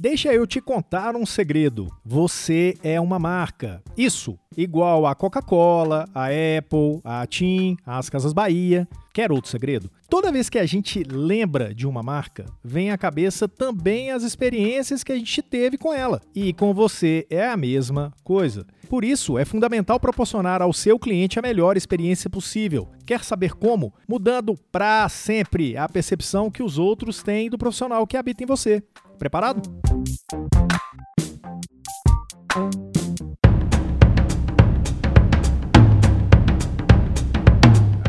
Deixa eu te contar um segredo. Você é uma marca. Isso, igual a Coca-Cola, a Apple, a TIM, as Casas Bahia. Quer outro segredo? Toda vez que a gente lembra de uma marca, vem à cabeça também as experiências que a gente teve com ela. E com você é a mesma coisa. Por isso, é fundamental proporcionar ao seu cliente a melhor experiência possível. Quer saber como? Mudando para sempre a percepção que os outros têm do profissional que habita em você. Preparado?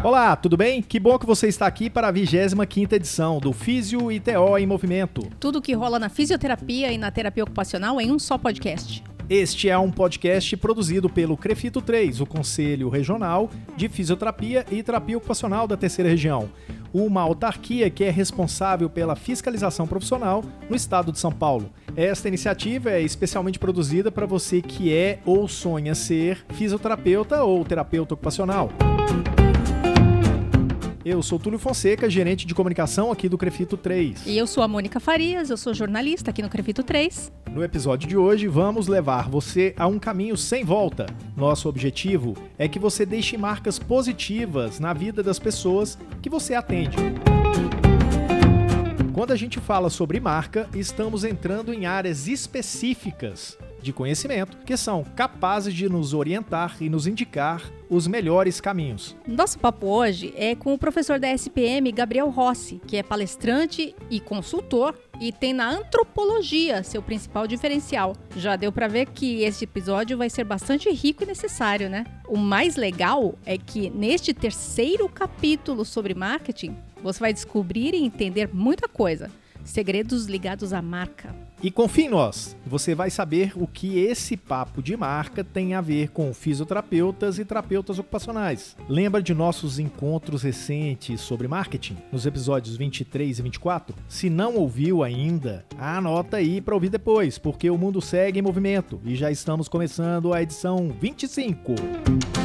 Olá, tudo bem? Que bom que você está aqui para a 25ª edição do Físio e TO em Movimento. Tudo que rola na fisioterapia e na terapia ocupacional em um só podcast. Este é um podcast produzido pelo Crefito 3, o Conselho Regional de Fisioterapia e Terapia Ocupacional da Terceira Região, uma autarquia que é responsável pela fiscalização profissional no estado de São Paulo. Esta iniciativa é especialmente produzida para você que é ou sonha ser fisioterapeuta ou terapeuta ocupacional. Eu sou Túlio Fonseca, gerente de comunicação aqui do Crefito 3. E eu sou a Mônica Farias, eu sou jornalista aqui no Crefito 3. No episódio de hoje, vamos levar você a um caminho sem volta. Nosso objetivo é que você deixe marcas positivas na vida das pessoas que você atende. Quando a gente fala sobre marca, estamos entrando em áreas específicas de conhecimento que são capazes de nos orientar e nos indicar os melhores caminhos. Nosso papo hoje é com o professor da SPM, Gabriel Rossi, que é palestrante e consultor e tem na antropologia seu principal diferencial. Já deu para ver que este episódio vai ser bastante rico e necessário, né? O mais legal é que neste terceiro capítulo sobre marketing, você vai descobrir e entender muita coisa segredos ligados à marca. E confie em nós, você vai saber o que esse papo de marca tem a ver com fisioterapeutas e terapeutas ocupacionais. Lembra de nossos encontros recentes sobre marketing, nos episódios 23 e 24? Se não ouviu ainda, anota aí para ouvir depois, porque o mundo segue em movimento e já estamos começando a edição 25.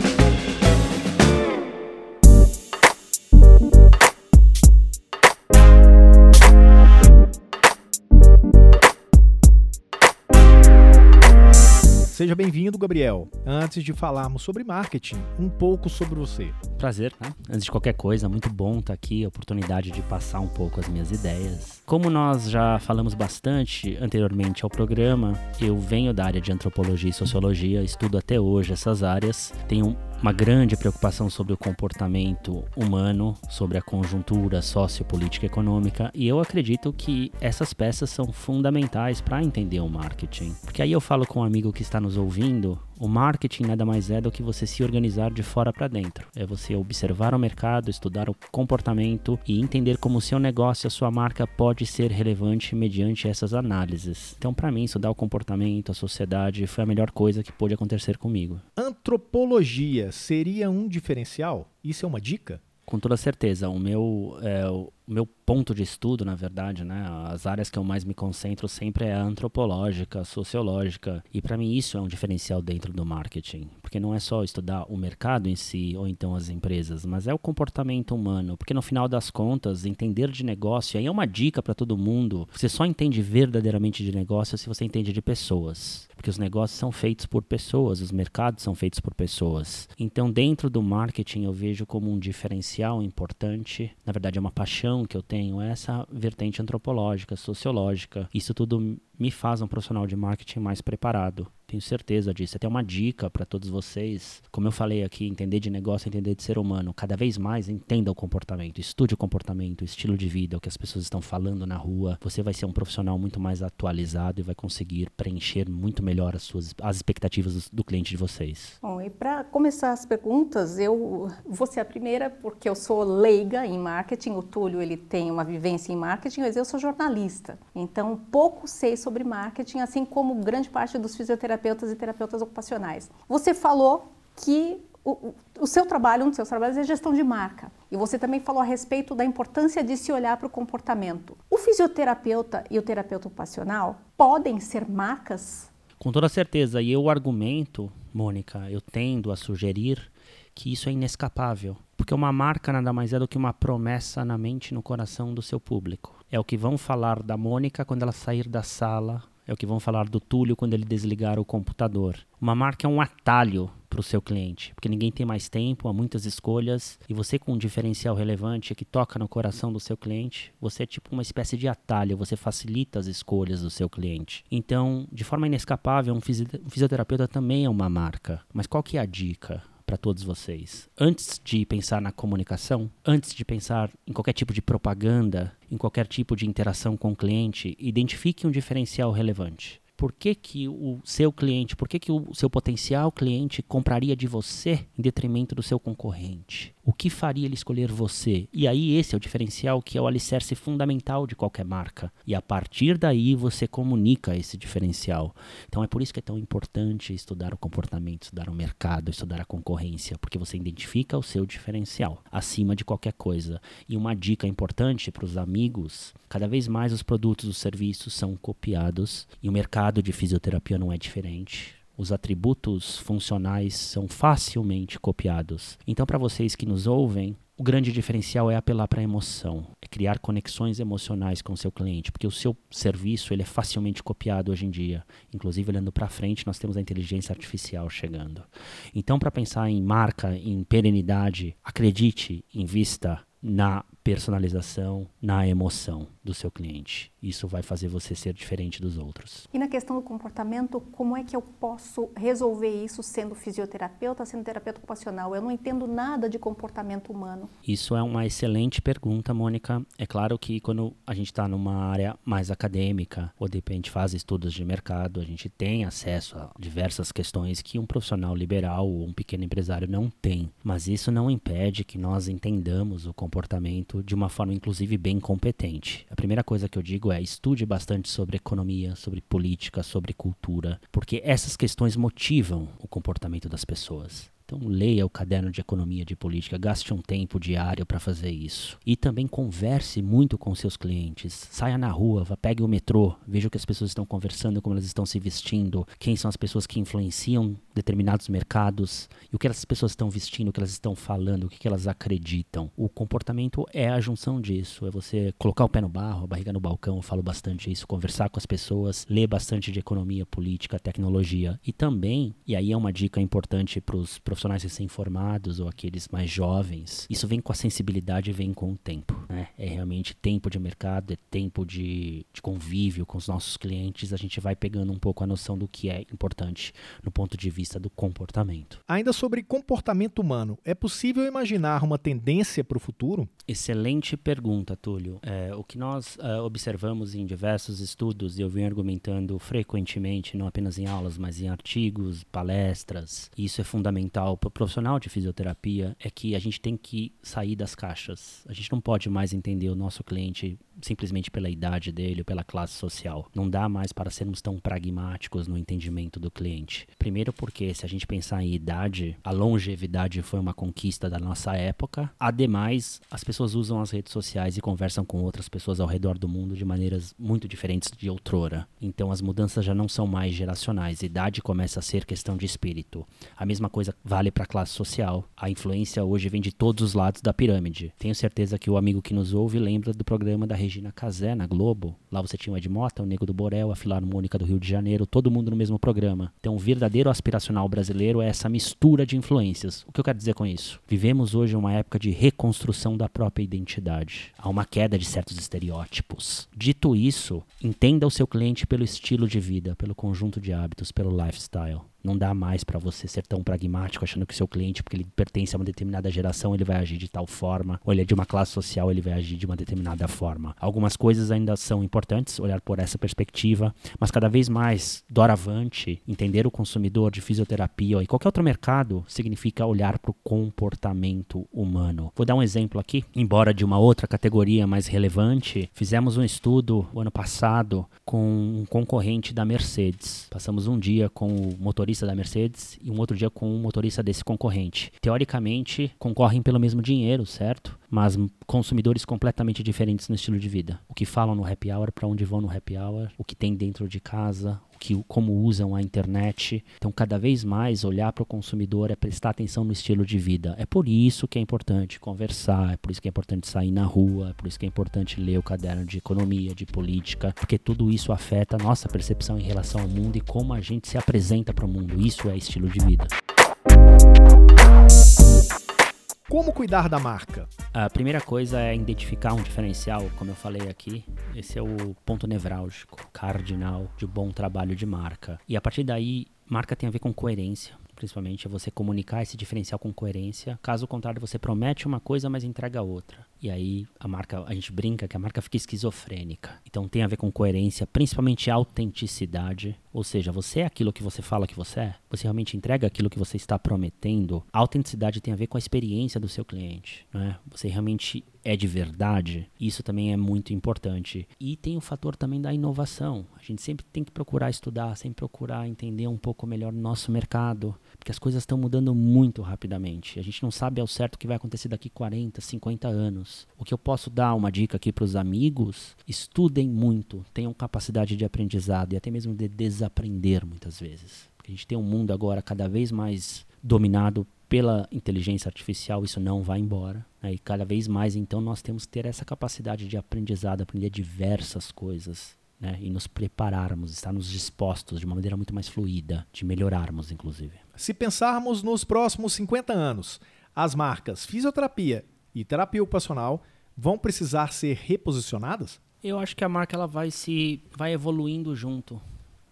Seja bem-vindo, Gabriel. Antes de falarmos sobre marketing, um pouco sobre você. Prazer, né? Antes de qualquer coisa, muito bom estar aqui, a oportunidade de passar um pouco as minhas ideias. Como nós já falamos bastante anteriormente ao programa, eu venho da área de antropologia e sociologia, estudo até hoje essas áreas, tenho uma grande preocupação sobre o comportamento humano, sobre a conjuntura sociopolítica e econômica, e eu acredito que essas peças são fundamentais para entender o marketing. Porque aí eu falo com um amigo que está nos ouvindo, o marketing nada mais é do que você se organizar de fora para dentro. É você observar o mercado, estudar o comportamento e entender como o seu negócio, a sua marca pode ser relevante mediante essas análises. Então, para mim, estudar o comportamento, a sociedade foi a melhor coisa que pôde acontecer comigo. Antropologia seria um diferencial? Isso é uma dica? Com toda certeza. O meu, é, meu ponto de estudo, na verdade, né, as áreas que eu mais me concentro sempre é a antropológica, sociológica, e para mim isso é um diferencial dentro do marketing, porque não é só estudar o mercado em si ou então as empresas, mas é o comportamento humano, porque no final das contas, entender de negócio aí é uma dica para todo mundo. Você só entende verdadeiramente de negócio se você entende de pessoas porque os negócios são feitos por pessoas, os mercados são feitos por pessoas. Então, dentro do marketing, eu vejo como um diferencial importante, na verdade, é uma paixão que eu tenho, é essa vertente antropológica, sociológica. Isso tudo me faz um profissional de marketing mais preparado. Tenho certeza disso. Até uma dica para todos vocês. Como eu falei aqui, entender de negócio, entender de ser humano. Cada vez mais entenda o comportamento, estude o comportamento, o estilo de vida, o que as pessoas estão falando na rua. Você vai ser um profissional muito mais atualizado e vai conseguir preencher muito melhor as suas as expectativas do, do cliente de vocês. E para começar as perguntas, eu vou ser a primeira porque eu sou leiga em marketing. O Túlio ele tem uma vivência em marketing, mas eu sou jornalista. Então pouco sei sobre marketing, assim como grande parte dos fisioterapeutas terapeutas e terapeutas ocupacionais. Você falou que o, o, seu trabalho, um dos seus trabalhos é gestão de marca. E você também falou a respeito da importância de se olhar para o comportamento. O fisioterapeuta e o terapeuta ocupacional podem ser marcas? Com toda certeza. E eu argumento, Mônica, eu tendo a sugerir que isso é inescapável. Porque uma marca nada mais é do que uma promessa na mente e no coração do seu público. É o que vão falar da Mônica quando ela sair da sala é o que vão falar do Túlio quando ele desligar o computador. Uma marca é um atalho para o seu cliente, porque ninguém tem mais tempo, há muitas escolhas, e você com um diferencial relevante que toca no coração do seu cliente, você é tipo uma espécie de atalho, você facilita as escolhas do seu cliente. Então, de forma inescapável, um fisioterapeuta também é uma marca. Mas qual que é a dica? para todos vocês. Antes de pensar na comunicação, antes de pensar em qualquer tipo de propaganda, em qualquer tipo de interação com o cliente, identifique um diferencial relevante por que, que o seu cliente, por que, que o seu potencial cliente compraria de você em detrimento do seu concorrente? O que faria ele escolher você? E aí esse é o diferencial que é o alicerce fundamental de qualquer marca. E a partir daí você comunica esse diferencial. Então é por isso que é tão importante estudar o comportamento, estudar o mercado, estudar a concorrência, porque você identifica o seu diferencial acima de qualquer coisa. E uma dica importante para os amigos, cada vez mais os produtos, os serviços são copiados e o mercado de fisioterapia não é diferente os atributos funcionais são facilmente copiados. Então, para vocês que nos ouvem, o grande diferencial é apelar para a emoção, é criar conexões emocionais com o seu cliente, porque o seu serviço ele é facilmente copiado hoje em dia. Inclusive, olhando para frente, nós temos a inteligência artificial chegando. Então, para pensar em marca, em perenidade, acredite, invista na personalização, na emoção do seu cliente. Isso vai fazer você ser diferente dos outros. E na questão do comportamento, como é que eu posso resolver isso sendo fisioterapeuta, sendo terapeuta ocupacional? Eu não entendo nada de comportamento humano. Isso é uma excelente pergunta, Mônica. É claro que quando a gente está numa área mais acadêmica, ou de repente faz estudos de mercado, a gente tem acesso a diversas questões que um profissional liberal ou um pequeno empresário não tem. Mas isso não impede que nós entendamos o comportamento de uma forma, inclusive, bem competente. A primeira coisa que eu digo é estude bastante sobre economia, sobre política, sobre cultura, porque essas questões motivam o comportamento das pessoas. Então leia o caderno de economia de política, gaste um tempo diário para fazer isso. E também converse muito com seus clientes. Saia na rua, vá, pegue o metrô, veja o que as pessoas estão conversando, como elas estão se vestindo, quem são as pessoas que influenciam determinados mercados, e o que essas pessoas estão vestindo, o que elas estão falando, o que elas acreditam. O comportamento é a junção disso, é você colocar o pé no barro, a barriga no balcão, eu falo bastante isso, conversar com as pessoas, ler bastante de economia, política, tecnologia. E também, e aí é uma dica importante para os profissionais profissionais recém-formados ou aqueles mais jovens, isso vem com a sensibilidade e vem com o tempo. Né? É realmente tempo de mercado, é tempo de, de convívio com os nossos clientes. A gente vai pegando um pouco a noção do que é importante no ponto de vista do comportamento. Ainda sobre comportamento humano, é possível imaginar uma tendência para o futuro? Excelente pergunta, Túlio. É, o que nós é, observamos em diversos estudos, e eu venho argumentando frequentemente, não apenas em aulas, mas em artigos, palestras, e isso é fundamental para o profissional de fisioterapia é que a gente tem que sair das caixas. A gente não pode mais entender o nosso cliente simplesmente pela idade dele ou pela classe social. Não dá mais para sermos tão pragmáticos no entendimento do cliente. Primeiro porque se a gente pensar em idade, a longevidade foi uma conquista da nossa época. Ademais, as pessoas usam as redes sociais e conversam com outras pessoas ao redor do mundo de maneiras muito diferentes de outrora. Então as mudanças já não são mais geracionais. Idade começa a ser questão de espírito. A mesma coisa vale para a classe social. A influência hoje vem de todos os lados da pirâmide. Tenho certeza que o amigo que nos ouve lembra do programa da Regina Casé na Globo. Lá você tinha o Ed Mota, o Nego do Borel, a Filarmônica do Rio de Janeiro, todo mundo no mesmo programa. Então, o verdadeiro aspiracional brasileiro é essa mistura de influências. O que eu quero dizer com isso? Vivemos hoje uma época de reconstrução da própria identidade. Há uma queda de certos estereótipos. Dito isso, entenda o seu cliente pelo estilo de vida, pelo conjunto de hábitos, pelo lifestyle. Não dá mais para você ser tão pragmático achando que o seu cliente, porque ele pertence a uma determinada geração, ele vai agir de tal forma, ou ele é de uma classe social, ele vai agir de uma determinada forma. Algumas coisas ainda são importantes, olhar por essa perspectiva, mas cada vez mais, doravante, entender o consumidor de fisioterapia e qualquer outro mercado significa olhar para o comportamento humano. Vou dar um exemplo aqui, embora de uma outra categoria mais relevante, fizemos um estudo ano passado com um concorrente da Mercedes. Passamos um dia com o motorista motorista da Mercedes e um outro dia com um motorista desse concorrente. Teoricamente, concorrem pelo mesmo dinheiro, certo? Mas consumidores completamente diferentes no estilo de vida. O que falam no happy hour, para onde vão no happy hour, o que tem dentro de casa, que, como usam a internet. Então, cada vez mais olhar para o consumidor é prestar atenção no estilo de vida. É por isso que é importante conversar, é por isso que é importante sair na rua, é por isso que é importante ler o caderno de economia, de política, porque tudo isso afeta a nossa percepção em relação ao mundo e como a gente se apresenta para o mundo. Isso é estilo de vida. Como cuidar da marca? A primeira coisa é identificar um diferencial, como eu falei aqui. Esse é o ponto nevrálgico, cardinal de bom trabalho de marca. E a partir daí, marca tem a ver com coerência principalmente, é você comunicar esse diferencial com coerência. Caso contrário, você promete uma coisa, mas entrega outra. E aí a marca, a gente brinca que a marca fica esquizofrênica. Então tem a ver com coerência, principalmente autenticidade. Ou seja, você é aquilo que você fala que você é. Você realmente entrega aquilo que você está prometendo. A autenticidade tem a ver com a experiência do seu cliente. Né? Você realmente é de verdade. Isso também é muito importante. E tem o fator também da inovação. A gente sempre tem que procurar estudar, sempre procurar entender um pouco melhor nosso mercado, porque as coisas estão mudando muito rapidamente. A gente não sabe ao certo o que vai acontecer daqui 40, 50 anos. O que eu posso dar uma dica aqui para os amigos: estudem muito, tenham capacidade de aprendizado e até mesmo de desaprender muitas vezes. Porque a gente tem um mundo agora cada vez mais dominado pela inteligência artificial, isso não vai embora. Né? E cada vez mais, então, nós temos que ter essa capacidade de aprendizado, aprender diversas coisas. Né? E nos prepararmos, estarmos dispostos de uma maneira muito mais fluida, de melhorarmos, inclusive. Se pensarmos nos próximos 50 anos, as marcas fisioterapia e terapia ocupacional vão precisar ser reposicionadas? Eu acho que a marca ela vai se vai evoluindo junto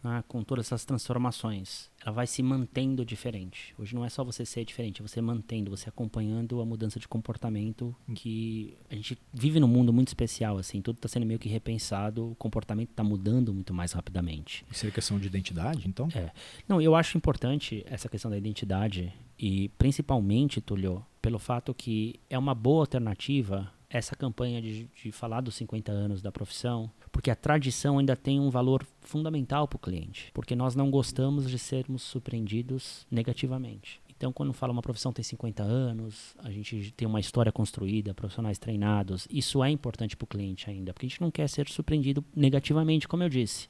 né, com todas essas transformações. Ela vai se mantendo diferente. Hoje não é só você ser diferente, é você mantendo, você acompanhando a mudança de comportamento que a gente vive num mundo muito especial, assim, tudo está sendo meio que repensado, o comportamento está mudando muito mais rapidamente. Isso é questão de identidade, então? É. Não, eu acho importante essa questão da identidade e principalmente, Tulio, pelo fato que é uma boa alternativa essa campanha de, de falar dos 50 anos da profissão, porque a tradição ainda tem um valor fundamental para o cliente, porque nós não gostamos de sermos surpreendidos negativamente. Então, quando fala uma profissão tem 50 anos, a gente tem uma história construída, profissionais treinados, isso é importante para o cliente ainda, porque a gente não quer ser surpreendido negativamente, como eu disse.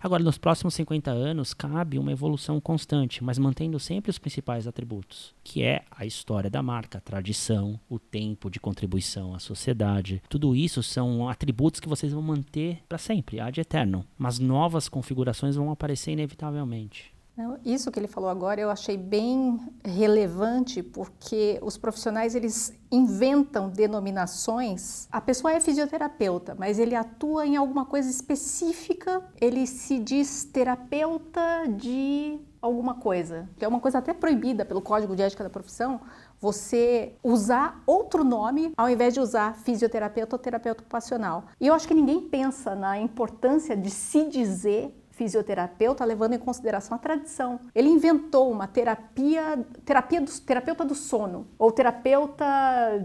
Agora, nos próximos 50 anos, cabe uma evolução constante, mas mantendo sempre os principais atributos, que é a história da marca, a tradição, o tempo de contribuição à sociedade. Tudo isso são atributos que vocês vão manter para sempre, ad eterno. Mas novas configurações vão aparecer inevitavelmente. Isso que ele falou agora eu achei bem relevante porque os profissionais eles inventam denominações. A pessoa é fisioterapeuta, mas ele atua em alguma coisa específica. Ele se diz terapeuta de alguma coisa, é uma coisa até proibida pelo Código de Ética da Profissão, você usar outro nome ao invés de usar fisioterapeuta ou terapeuta ocupacional. E eu acho que ninguém pensa na importância de se dizer fisioterapeuta levando em consideração a tradição. Ele inventou uma terapia, terapia do, terapeuta do sono ou terapeuta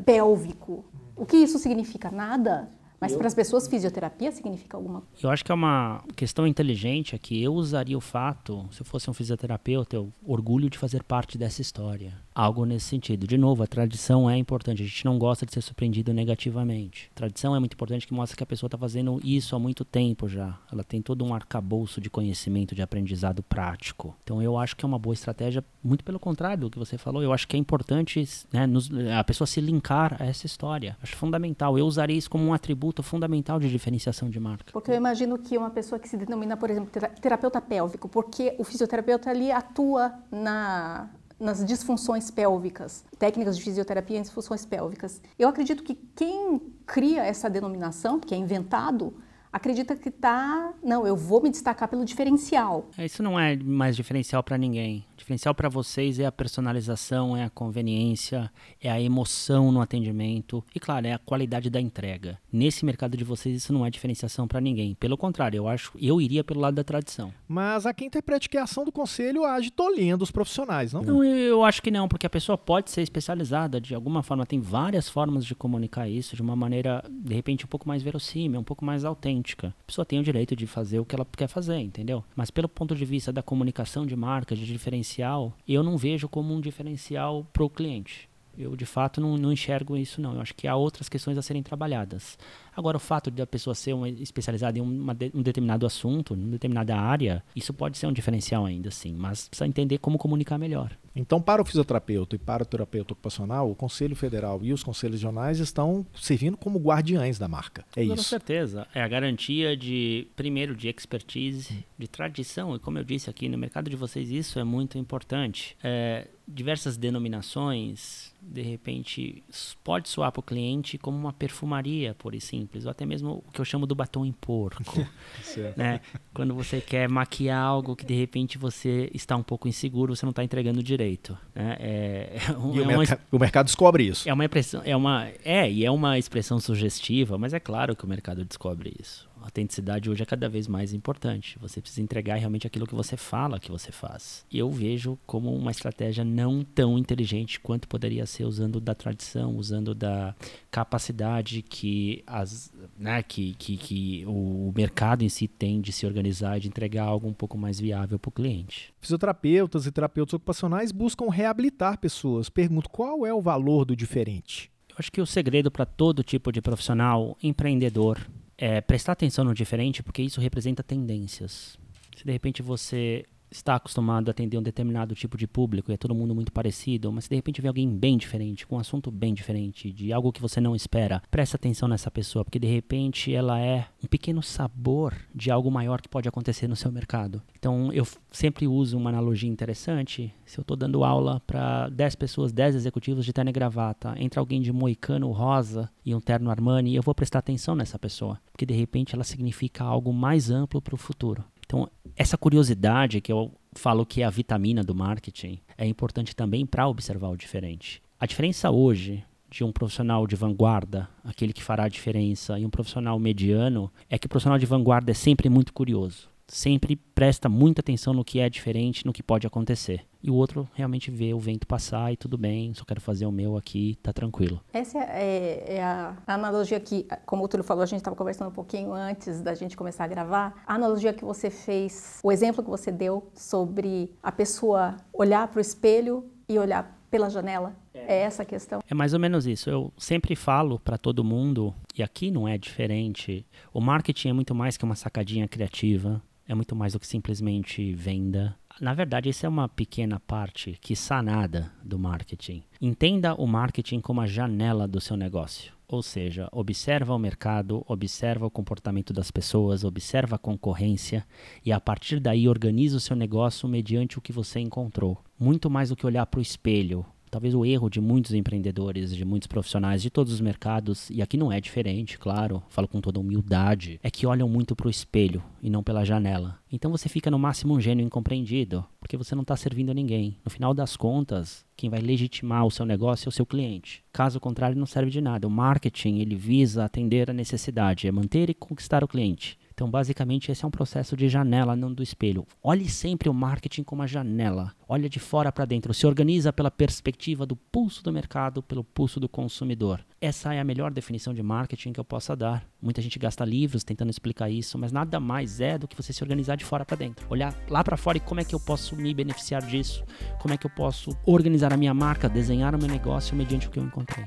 pélvico. O que isso significa? Nada. Mas para as pessoas, fisioterapia significa alguma coisa. Eu acho que é uma questão inteligente aqui. Eu usaria o fato, se eu fosse um fisioterapeuta, eu orgulho de fazer parte dessa história. Algo nesse sentido. De novo, a tradição é importante. A gente não gosta de ser surpreendido negativamente. A tradição é muito importante que mostra que a pessoa está fazendo isso há muito tempo já. Ela tem todo um arcabouço de conhecimento, de aprendizado prático. Então eu acho que é uma boa estratégia, muito pelo contrário do que você falou. Eu acho que é importante né, nos, a pessoa se linkar a essa história. Acho fundamental. Eu usaria isso como um atributo fundamental de diferenciação de marca. Porque eu imagino que uma pessoa que se denomina, por exemplo, terapeuta pélvico, porque o fisioterapeuta ali atua na nas disfunções pélvicas, técnicas de fisioterapia em disfunções pélvicas. Eu acredito que quem cria essa denominação, que é inventado, acredita que está, não, eu vou me destacar pelo diferencial. Isso não é mais diferencial para ninguém diferencial para vocês é a personalização, é a conveniência, é a emoção no atendimento e, claro, é a qualidade da entrega. Nesse mercado de vocês, isso não é diferenciação para ninguém. Pelo contrário, eu acho, eu iria pelo lado da tradição. Mas há quem interprete que a ação do conselho age tolhendo os profissionais, não? Não, eu acho que não, porque a pessoa pode ser especializada de alguma forma. Tem várias formas de comunicar isso de uma maneira, de repente, um pouco mais verossímil, um pouco mais autêntica. A pessoa tem o direito de fazer o que ela quer fazer, entendeu? Mas pelo ponto de vista da comunicação de marca, de diferenciação, diferencial, eu não vejo como um diferencial para o cliente. Eu, de fato, não, não enxergo isso, não. Eu acho que há outras questões a serem trabalhadas. Agora, o fato de a pessoa ser uma especializada em uma um determinado assunto, em determinada área, isso pode ser um diferencial ainda, sim, mas precisa entender como comunicar melhor. Então, para o fisioterapeuta e para o terapeuta ocupacional, o Conselho Federal e os conselhos regionais estão servindo como guardiães da marca. É Com isso. certeza. É a garantia de, primeiro, de expertise, de tradição. E como eu disse aqui, no mercado de vocês, isso é muito importante. É, diversas denominações, de repente, pode soar para o cliente como uma perfumaria, pura e simples, ou até mesmo o que eu chamo do batom em porco. né? Quando você quer maquiar algo que de repente você está um pouco inseguro, você não está entregando direito. Né? É, é um, e o, é merc uma, o, mercado descobre isso. É uma impressão, é uma, é e é uma expressão sugestiva, mas é claro que o mercado descobre isso autenticidade hoje é cada vez mais importante. Você precisa entregar realmente aquilo que você fala que você faz. E eu vejo como uma estratégia não tão inteligente quanto poderia ser usando da tradição, usando da capacidade que, as, né, que, que, que o mercado em si tem de se organizar e de entregar algo um pouco mais viável para o cliente. Fisioterapeutas e terapeutas ocupacionais buscam reabilitar pessoas. Pergunto qual é o valor do diferente? Eu acho que o segredo para todo tipo de profissional, empreendedor, é prestar atenção no diferente, porque isso representa tendências. Se de repente você está acostumado a atender um determinado tipo de público e é todo mundo muito parecido, mas se de repente vê alguém bem diferente, com um assunto bem diferente, de algo que você não espera, preste atenção nessa pessoa, porque de repente ela é um pequeno sabor de algo maior que pode acontecer no seu mercado. Então eu sempre uso uma analogia interessante. Se eu estou dando aula para 10 pessoas, 10 executivos de terno e gravata, entra alguém de moicano rosa e um terno Armani, eu vou prestar atenção nessa pessoa, porque de repente ela significa algo mais amplo para o futuro. Então, essa curiosidade que eu falo que é a vitamina do marketing é importante também para observar o diferente. A diferença hoje de um profissional de vanguarda, aquele que fará a diferença, e um profissional mediano, é que o profissional de vanguarda é sempre muito curioso sempre presta muita atenção no que é diferente, no que pode acontecer. E o outro realmente vê o vento passar e tudo bem, só quero fazer o meu aqui, tá tranquilo. Essa é, é a analogia que, como o Túlio falou, a gente estava conversando um pouquinho antes da gente começar a gravar. A analogia que você fez, o exemplo que você deu sobre a pessoa olhar para o espelho e olhar pela janela. É. é essa a questão? É mais ou menos isso. Eu sempre falo para todo mundo, e aqui não é diferente, o marketing é muito mais que uma sacadinha criativa é muito mais do que simplesmente venda. Na verdade, isso é uma pequena parte, que nada, do marketing. Entenda o marketing como a janela do seu negócio. Ou seja, observa o mercado, observa o comportamento das pessoas, observa a concorrência e a partir daí organiza o seu negócio mediante o que você encontrou. Muito mais do que olhar para o espelho talvez o erro de muitos empreendedores, de muitos profissionais de todos os mercados, e aqui não é diferente, claro, falo com toda humildade, é que olham muito para o espelho e não pela janela. Então você fica no máximo um gênio incompreendido, porque você não está servindo a ninguém. No final das contas, quem vai legitimar o seu negócio é o seu cliente. Caso contrário, não serve de nada. O marketing ele visa atender a necessidade, é manter e conquistar o cliente. Então, basicamente, esse é um processo de janela, não do espelho. Olhe sempre o marketing como uma janela. Olha de fora para dentro. Se organiza pela perspectiva do pulso do mercado, pelo pulso do consumidor. Essa é a melhor definição de marketing que eu possa dar. Muita gente gasta livros tentando explicar isso, mas nada mais é do que você se organizar de fora para dentro. Olhar lá para fora e como é que eu posso me beneficiar disso? Como é que eu posso organizar a minha marca, desenhar o meu negócio mediante o que eu encontrei.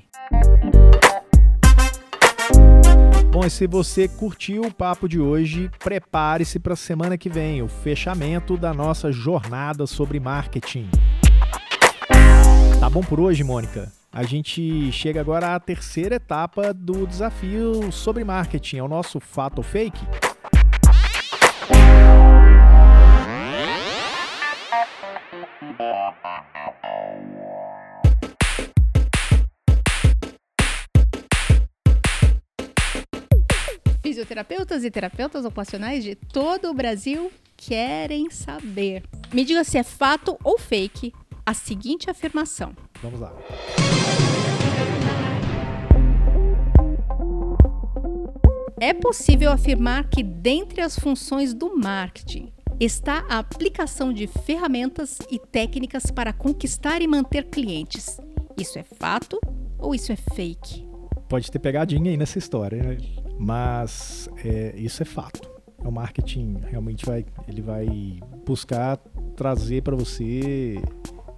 Bom, e se você curtiu o papo de hoje, prepare-se para a semana que vem, o fechamento da nossa jornada sobre marketing. Tá bom por hoje, Mônica? A gente chega agora à terceira etapa do desafio sobre marketing, é o nosso fato ou fake. Fisioterapeutas e terapeutas ocupacionais de todo o Brasil querem saber. Me diga se é fato ou fake a seguinte afirmação. Vamos lá. É possível afirmar que, dentre as funções do marketing, está a aplicação de ferramentas e técnicas para conquistar e manter clientes. Isso é fato ou isso é fake? Pode ter pegadinha aí nessa história. Mas é, isso é fato. O marketing realmente vai, ele vai buscar trazer para você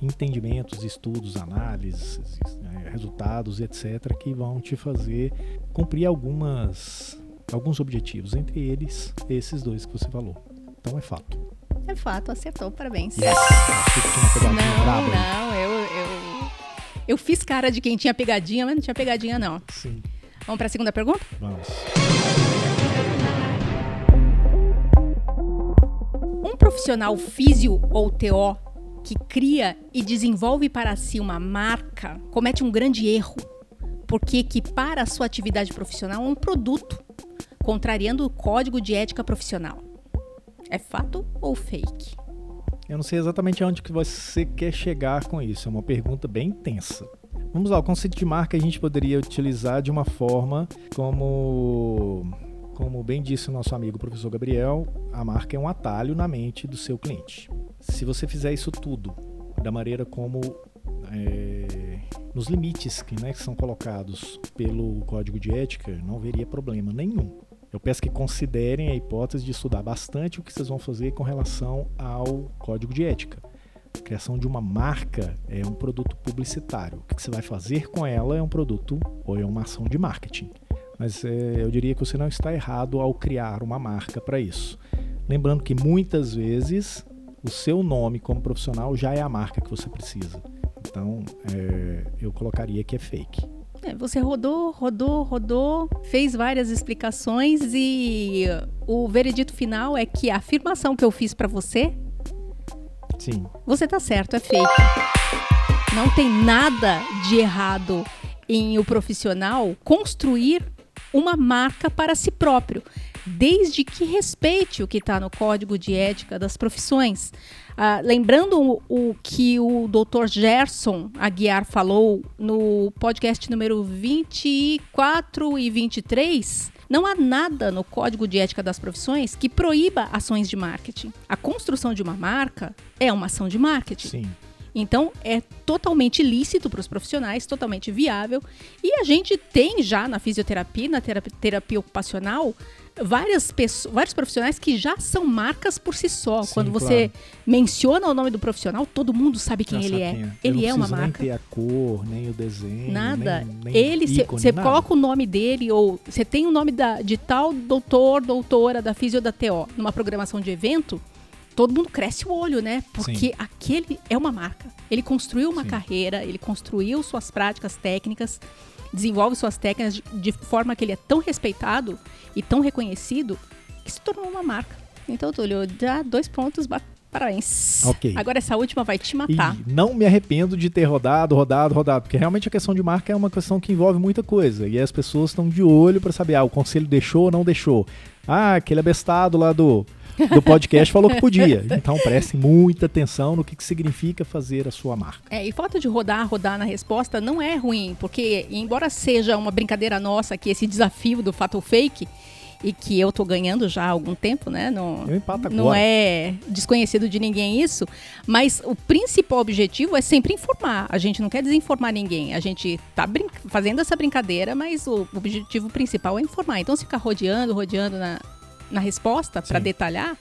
entendimentos, estudos, análises, né, é, resultados, etc., que vão te fazer cumprir algumas, alguns objetivos, entre eles esses dois que você falou. Então é fato. É fato, acertou, parabéns. Yes. Não, não, eu, eu, eu fiz cara de quem tinha pegadinha, mas não tinha pegadinha, não. Sim. Vamos para a segunda pergunta? Vamos. Um profissional físio ou TO que cria e desenvolve para si uma marca comete um grande erro, porque equipara a sua atividade profissional a um produto, contrariando o código de ética profissional. É fato ou fake? Eu não sei exatamente aonde que você quer chegar com isso. É uma pergunta bem intensa. Vamos lá, o conceito de marca a gente poderia utilizar de uma forma como, como bem disse o nosso amigo professor Gabriel, a marca é um atalho na mente do seu cliente. Se você fizer isso tudo da maneira como é, nos limites que, né, que são colocados pelo código de ética, não haveria problema nenhum. Eu peço que considerem a hipótese de estudar bastante o que vocês vão fazer com relação ao código de ética. Criação de uma marca é um produto publicitário. O que você vai fazer com ela é um produto ou é uma ação de marketing. Mas é, eu diria que você não está errado ao criar uma marca para isso. Lembrando que muitas vezes o seu nome como profissional já é a marca que você precisa. Então é, eu colocaria que é fake. É, você rodou, rodou, rodou, fez várias explicações e o veredito final é que a afirmação que eu fiz para você Sim. Você tá certo, é fake. Não tem nada de errado em o profissional construir uma marca para si próprio, desde que respeite o que está no Código de Ética das Profissões. Ah, lembrando o, o, que o Dr. Gerson Aguiar falou no podcast número 24 e 23, não há nada no Código de Ética das Profissões que proíba ações de marketing. A construção de uma marca é uma ação de marketing. Sim. Então é totalmente lícito para os profissionais, totalmente viável. E a gente tem já na fisioterapia, na terapia, terapia ocupacional, várias pessoas, vários profissionais que já são marcas por si só. Sim, Quando você claro. menciona o nome do profissional, todo mundo sabe quem já ele é. Quem é. Ele é uma marca. Nem ter a cor, nem o desenho. Nada. Nem, nem ele, você coloca o nome dele, ou você tem o nome da, de tal doutor, doutora da Fisio da TO numa programação de evento, todo mundo cresce o olho, né? Porque Sim. aquele é uma marca. Ele construiu uma Sim. carreira, ele construiu suas práticas técnicas desenvolve suas técnicas de, de forma que ele é tão respeitado e tão reconhecido que se tornou uma marca. Então, Túlio, dá dois pontos, Parabéns. Ok. Agora essa última vai te matar. E não me arrependo de ter rodado, rodado, rodado, porque realmente a questão de marca é uma questão que envolve muita coisa. E as pessoas estão de olho para saber, ah, o conselho deixou ou não deixou. Ah, aquele abestado lá do do podcast falou que podia. Então prestem muita atenção no que, que significa fazer a sua marca. É, e falta de rodar, rodar na resposta não é ruim, porque embora seja uma brincadeira nossa que esse desafio do fato fake, e que eu tô ganhando já há algum tempo, né? Não, não é desconhecido de ninguém isso, mas o principal objetivo é sempre informar. A gente não quer desinformar ninguém. A gente tá fazendo essa brincadeira, mas o objetivo principal é informar. Então, se ficar rodeando, rodeando na, na resposta para detalhar,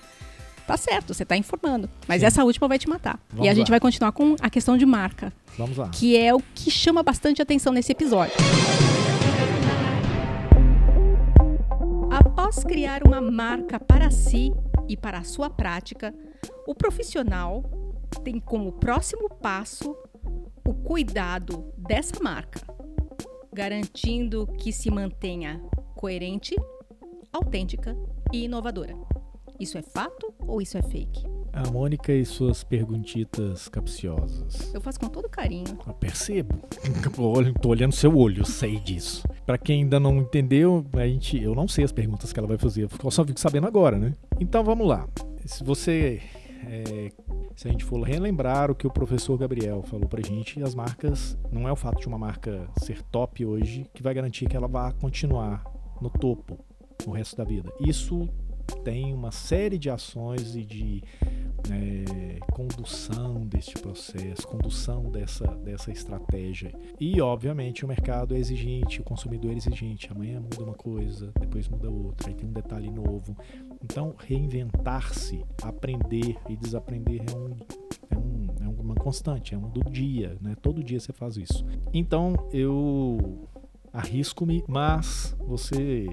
tá certo, você está informando. Mas Sim. essa última vai te matar. Vamos e a lá. gente vai continuar com a questão de marca. Vamos lá. Que é o que chama bastante atenção nesse episódio. Após criar uma marca para si e para a sua prática, o profissional tem como próximo passo o cuidado dessa marca, garantindo que se mantenha coerente, autêntica e inovadora. Isso é fato ou isso é fake? A Mônica e suas perguntitas capciosas. Eu faço com todo carinho. Eu percebo. Tô olhando seu olho, eu sei disso. Para quem ainda não entendeu, a gente, eu não sei as perguntas que ela vai fazer, eu só fico sabendo agora, né? Então vamos lá. Se você é, se a gente for relembrar o que o professor Gabriel falou pra gente, as marcas, não é o fato de uma marca ser top hoje que vai garantir que ela vá continuar no topo o resto da vida. Isso tem uma série de ações e de é, condução deste processo, condução dessa, dessa estratégia. E, obviamente, o mercado é exigente, o consumidor é exigente. Amanhã muda uma coisa, depois muda outra, aí tem um detalhe novo. Então, reinventar-se, aprender e desaprender é, um, é, um, é uma constante, é um do dia, né? Todo dia você faz isso. Então eu arrisco-me, mas você.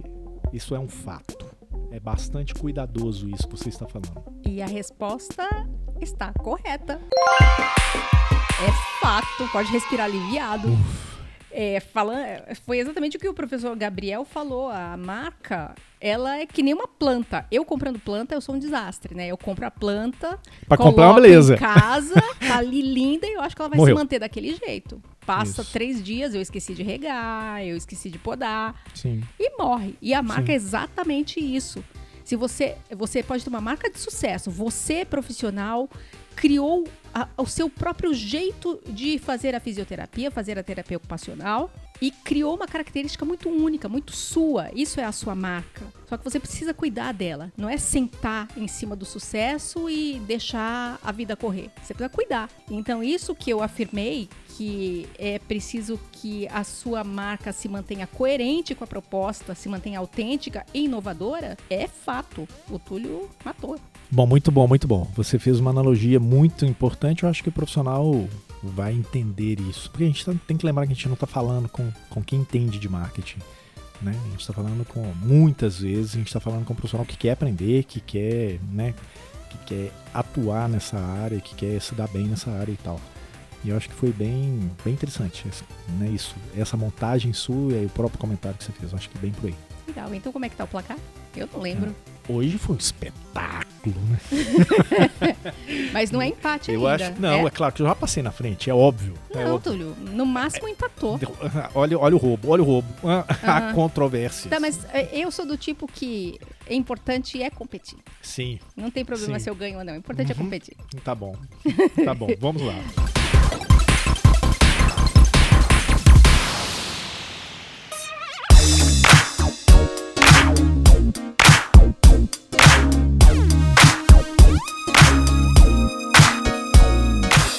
Isso é um fato. É bastante cuidadoso isso que você está falando. E a resposta está correta. É fato, pode respirar aliviado. É, falando, foi exatamente o que o professor Gabriel falou. A marca, ela é que nem uma planta. Eu comprando planta, eu sou um desastre, né? Eu compro a planta, Pra comprar uma beleza. em casa, tá ali linda e eu acho que ela vai Morreu. se manter daquele jeito. Passa Isso. três dias, eu esqueci de regar, eu esqueci de podar Sim. e morre. E a marca Sim. é exatamente isso. Se você, você pode ter uma marca de sucesso, você profissional criou a- o seu próprio jeito de fazer a fisioterapia, fazer a terapia ocupacional e criou uma característica muito única, muito sua. Isso é a sua marca. Só que você precisa cuidar dela. Não é sentar em cima do sucesso e deixar a vida correr. Você precisa cuidar. Então, isso que eu afirmei que é preciso que a sua marca se mantenha coerente com a proposta, se mantenha autêntica e inovadora, é fato. O Túlio matou. Bom, muito bom, muito bom. Você fez uma analogia muito importante. Eu acho que o profissional vai entender isso. Porque a gente tá- tem que lembrar que a gente não está falando com, com quem entende de marketing. Né? A gente está falando com, muitas vezes, a gente está falando com um profissional que quer aprender, que quer, né, que quer atuar nessa área, que quer se dar bem nessa área e tal. E eu acho que foi bem, bem interessante essa- né, isso, essa montagem sua e o próprio comentário que você fez. Eu acho que bem por aí. Legal. Então, como é que tá o placar? Eu não lembro. Hoje foi um espetáculo, né? Mas não é empate Eu ainda. acho. Não, é? é? claro que eu já passei na frente, é óbvio. É Não, óbvio. Túlio. No máximo empatou. Olha, olha o roubo, olha o roubo. Ah, Há Aham. controvérsias. Tá, mas é, eu sou do tipo que é importante é competir. Sim, Não tem problema Sim. se eu ganho ou não. O importante é Uhum. competir. tá bom. Tá bom, vamos lá.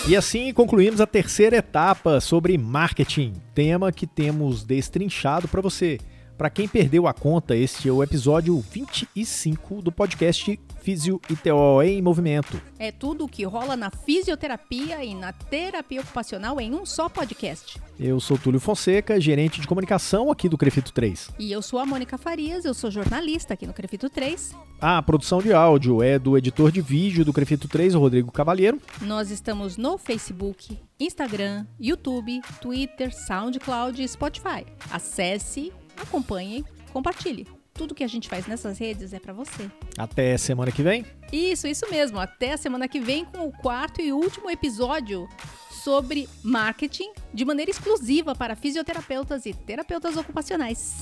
E assim concluímos a terceira etapa sobre marketing, tema que temos destrinchado para você. Para quem perdeu a conta, este é o episódio 25 do podcast Físio e TO em Movimento. É tudo o que rola na fisioterapia e na terapia ocupacional em um só podcast. Eu sou Túlio Fonseca, gerente de comunicação aqui do Crefito 3. E eu sou a Mônica Farias, eu sou jornalista aqui no Crefito 3. A produção de áudio é do editor de vídeo do Crefito 3, o Rodrigo Cavalheiro. Nós estamos no Facebook, Instagram, YouTube, Twitter, SoundCloud e Spotify. Acesse, acompanhe, compartilhe. Tudo que a gente faz nessas redes é para você. Até semana que vem. Isso, isso mesmo. Até a semana que vem com o quarto e último episódio sobre marketing de maneira exclusiva para fisioterapeutas e terapeutas ocupacionais.